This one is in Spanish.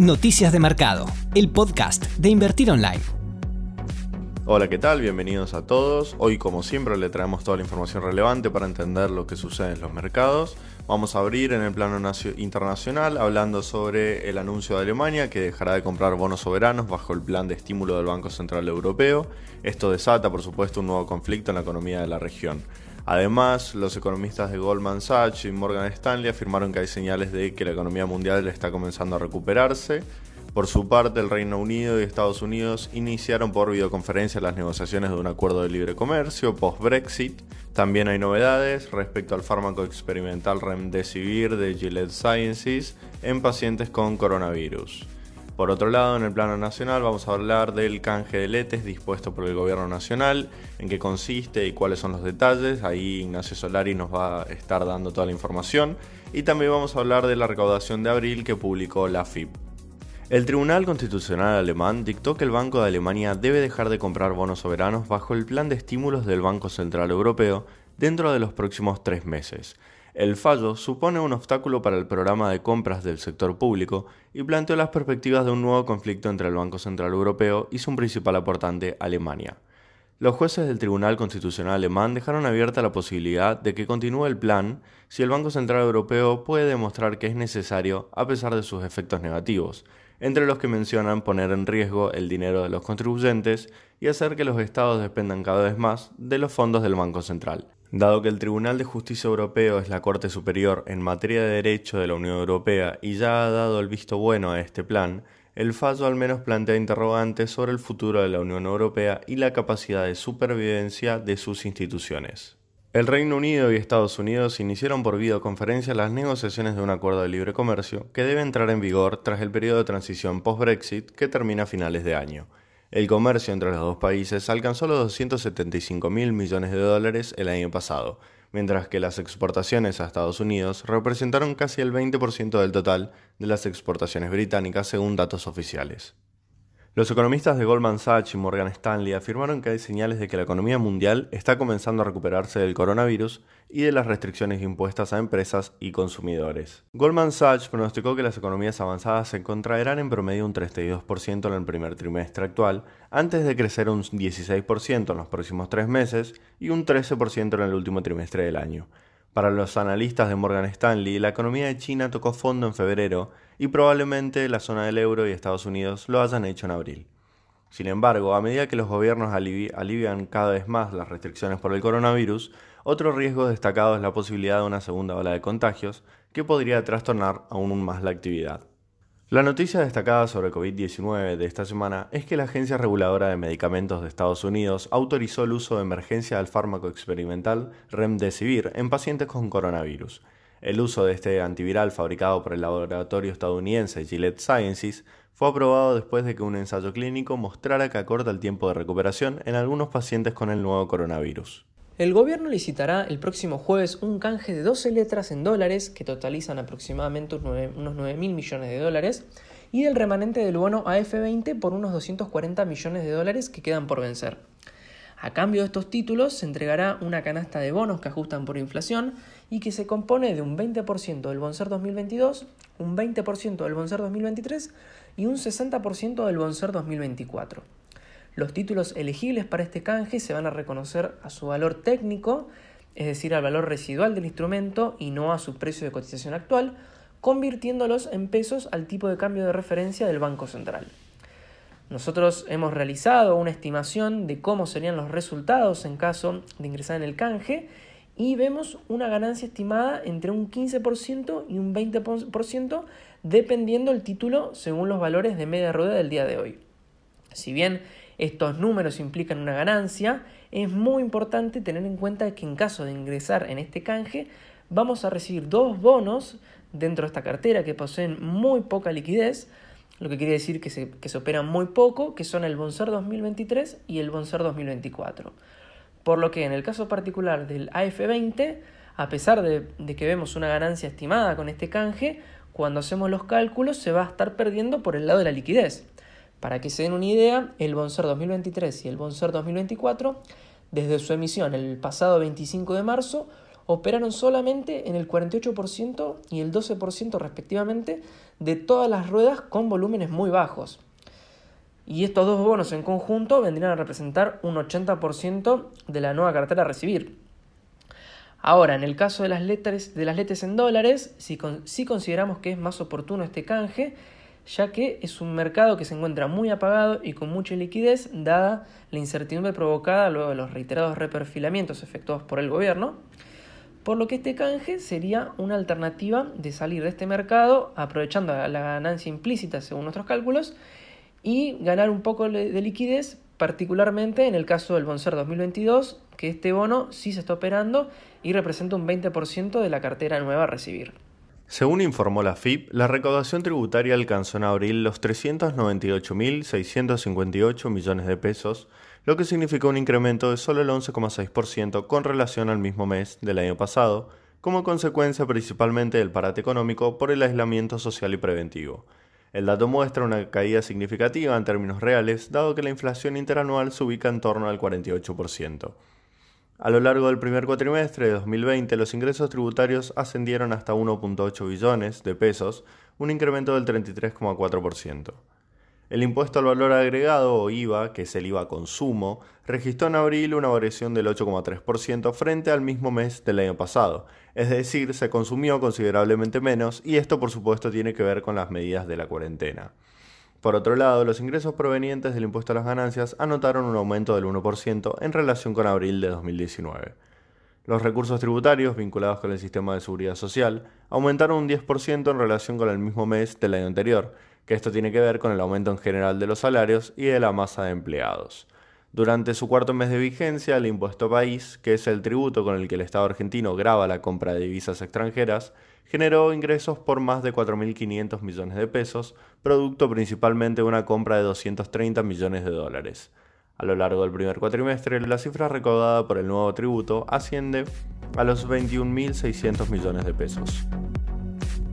Noticias de Mercado, el podcast de Invertir Online. Hola, ¿qué tal? Bienvenidos a todos. Hoy, como siempre, le traemos toda la información relevante para entender lo que sucede en los mercados. Vamos a abrir en el plano internacional hablando sobre el anuncio de Alemania que dejará de comprar bonos soberanos bajo el plan de estímulo del Banco Central Europeo. Esto desata, por supuesto, un nuevo conflicto en la economía de la región. Además, los economistas de Goldman Sachs y Morgan Stanley afirmaron que hay señales de que la economía mundial está comenzando a recuperarse. Por su parte, el Reino Unido y Estados Unidos iniciaron por videoconferencia las negociaciones de un acuerdo de libre comercio post-Brexit. También hay novedades respecto al fármaco experimental Remdesivir de Gilead Sciences en pacientes con coronavirus. Por otro lado, en el plano nacional vamos a hablar del canje de letes dispuesto por el gobierno nacional, en qué consiste y cuáles son los detalles. Ahí Ignacio Solari nos va a estar dando toda la información. Y también vamos a hablar de la recaudación de abril que publicó la FIP. El Tribunal Constitucional alemán dictó que el Banco de Alemania debe dejar de comprar bonos soberanos bajo el plan de estímulos del Banco Central Europeo dentro de los próximos tres meses. El fallo supone un obstáculo para el programa de compras del sector público y planteó las perspectivas de un nuevo conflicto entre el Banco Central Europeo y su principal aportante, Alemania. Los jueces del Tribunal Constitucional alemán dejaron abierta la posibilidad de que continúe el plan si el Banco Central Europeo puede demostrar que es necesario a pesar de sus efectos negativos, entre los que mencionan poner en riesgo el dinero de los contribuyentes y hacer que los estados dependan cada vez más de los fondos del Banco Central. Dado que el Tribunal de Justicia Europeo es la Corte Superior en materia de derecho de la Unión Europea y ya ha dado el visto bueno a este plan, el fallo al menos plantea interrogantes sobre el futuro de la Unión Europea y la capacidad de supervivencia de sus instituciones. El Reino Unido y Estados Unidos iniciaron por videoconferencia las negociaciones de un acuerdo de libre comercio que debe entrar en vigor tras el periodo de transición post-Brexit que termina a finales de año. El comercio entre los dos países alcanzó los 275 mil millones de dólares el año pasado, mientras que las exportaciones a Estados Unidos representaron casi el 20% del total de las exportaciones británicas según datos oficiales. Los economistas de Goldman Sachs y Morgan Stanley afirmaron que hay señales de que la economía mundial está comenzando a recuperarse del coronavirus y de las restricciones impuestas a empresas y consumidores. Goldman Sachs pronosticó que las economías avanzadas se contraerán en promedio un 32% en el primer trimestre actual, antes de crecer un 16% en los próximos tres meses y un 13% en el último trimestre del año. Para los analistas de Morgan Stanley, la economía de China tocó fondo en febrero y probablemente la zona del euro y Estados Unidos lo hayan hecho en abril. Sin embargo, a medida que los gobiernos alivian cada vez más las restricciones por el coronavirus, otro riesgo destacado es la posibilidad de una segunda ola de contagios que podría trastornar aún más la actividad. La noticia destacada sobre COVID-19 de esta semana es que la Agencia Reguladora de Medicamentos de Estados Unidos autorizó el uso de emergencia del fármaco experimental Remdesivir en pacientes con coronavirus. El uso de este antiviral fabricado por el laboratorio estadounidense Gillette Sciences fue aprobado después de que un ensayo clínico mostrara que acorta el tiempo de recuperación en algunos pacientes con el nuevo coronavirus. El gobierno licitará el próximo jueves un canje de 12 letras en dólares, que totalizan aproximadamente unos 9 mil millones de dólares, y del remanente del bono AF20 por unos 240 millones de dólares que quedan por vencer. A cambio de estos títulos se entregará una canasta de bonos que ajustan por inflación y que se compone de un 20% del Bonser 2022, un 20% del Bonser 2023 y un 60% del Bonser 2024. Los títulos elegibles para este canje se van a reconocer a su valor técnico, es decir, al valor residual del instrumento y no a su precio de cotización actual, convirtiéndolos en pesos al tipo de cambio de referencia del Banco Central. Nosotros hemos realizado una estimación de cómo serían los resultados en caso de ingresar en el canje y vemos una ganancia estimada entre un 15% y un 20% dependiendo el título según los valores de media rueda del día de hoy. Si bien estos números implican una ganancia, es muy importante tener en cuenta que en caso de ingresar en este canje, vamos a recibir dos bonos dentro de esta cartera que poseen muy poca liquidez, lo que quiere decir que se, que se operan muy poco, que son el Bonser 2023 y el Bonser 2024. Por lo que en el caso particular del AF20, a pesar de, de que vemos una ganancia estimada con este canje, cuando hacemos los cálculos se va a estar perdiendo por el lado de la liquidez. Para que se den una idea, el Bonser 2023 y el Bonser 2024, desde su emisión el pasado 25 de marzo, operaron solamente en el 48% y el 12% respectivamente de todas las ruedas con volúmenes muy bajos. Y estos dos bonos en conjunto vendrían a representar un 80% de la nueva cartera a recibir. Ahora, en el caso de las letras, de las letras en dólares, si consideramos que es más oportuno este canje, ya que es un mercado que se encuentra muy apagado y con mucha liquidez, dada la incertidumbre provocada luego de los reiterados reperfilamientos efectuados por el gobierno, por lo que este canje sería una alternativa de salir de este mercado aprovechando la ganancia implícita según nuestros cálculos y ganar un poco de liquidez, particularmente en el caso del Bonser 2022, que este bono sí se está operando y representa un 20% de la cartera nueva a recibir. Según informó la FIP, la recaudación tributaria alcanzó en abril los 398.658 millones de pesos, lo que significó un incremento de solo el 11,6% con relación al mismo mes del año pasado, como consecuencia principalmente del parate económico por el aislamiento social y preventivo. El dato muestra una caída significativa en términos reales, dado que la inflación interanual se ubica en torno al 48%. A lo largo del primer cuatrimestre de 2020, los ingresos tributarios ascendieron hasta 1.8 billones de pesos, un incremento del 33,4%. El impuesto al valor agregado o IVA, que es el IVA consumo, registró en abril una variación del 8,3% frente al mismo mes del año pasado, es decir, se consumió considerablemente menos y esto por supuesto tiene que ver con las medidas de la cuarentena. Por otro lado, los ingresos provenientes del impuesto a las ganancias anotaron un aumento del 1% en relación con abril de 2019. Los recursos tributarios vinculados con el sistema de seguridad social aumentaron un 10% en relación con el mismo mes del año anterior, que esto tiene que ver con el aumento en general de los salarios y de la masa de empleados. Durante su cuarto mes de vigencia, el impuesto país, que es el tributo con el que el Estado argentino graba la compra de divisas extranjeras, generó ingresos por más de 4.500 millones de pesos, producto principalmente de una compra de 230 millones de dólares. A lo largo del primer cuatrimestre, la cifra recaudada por el nuevo tributo asciende a los 21.600 millones de pesos.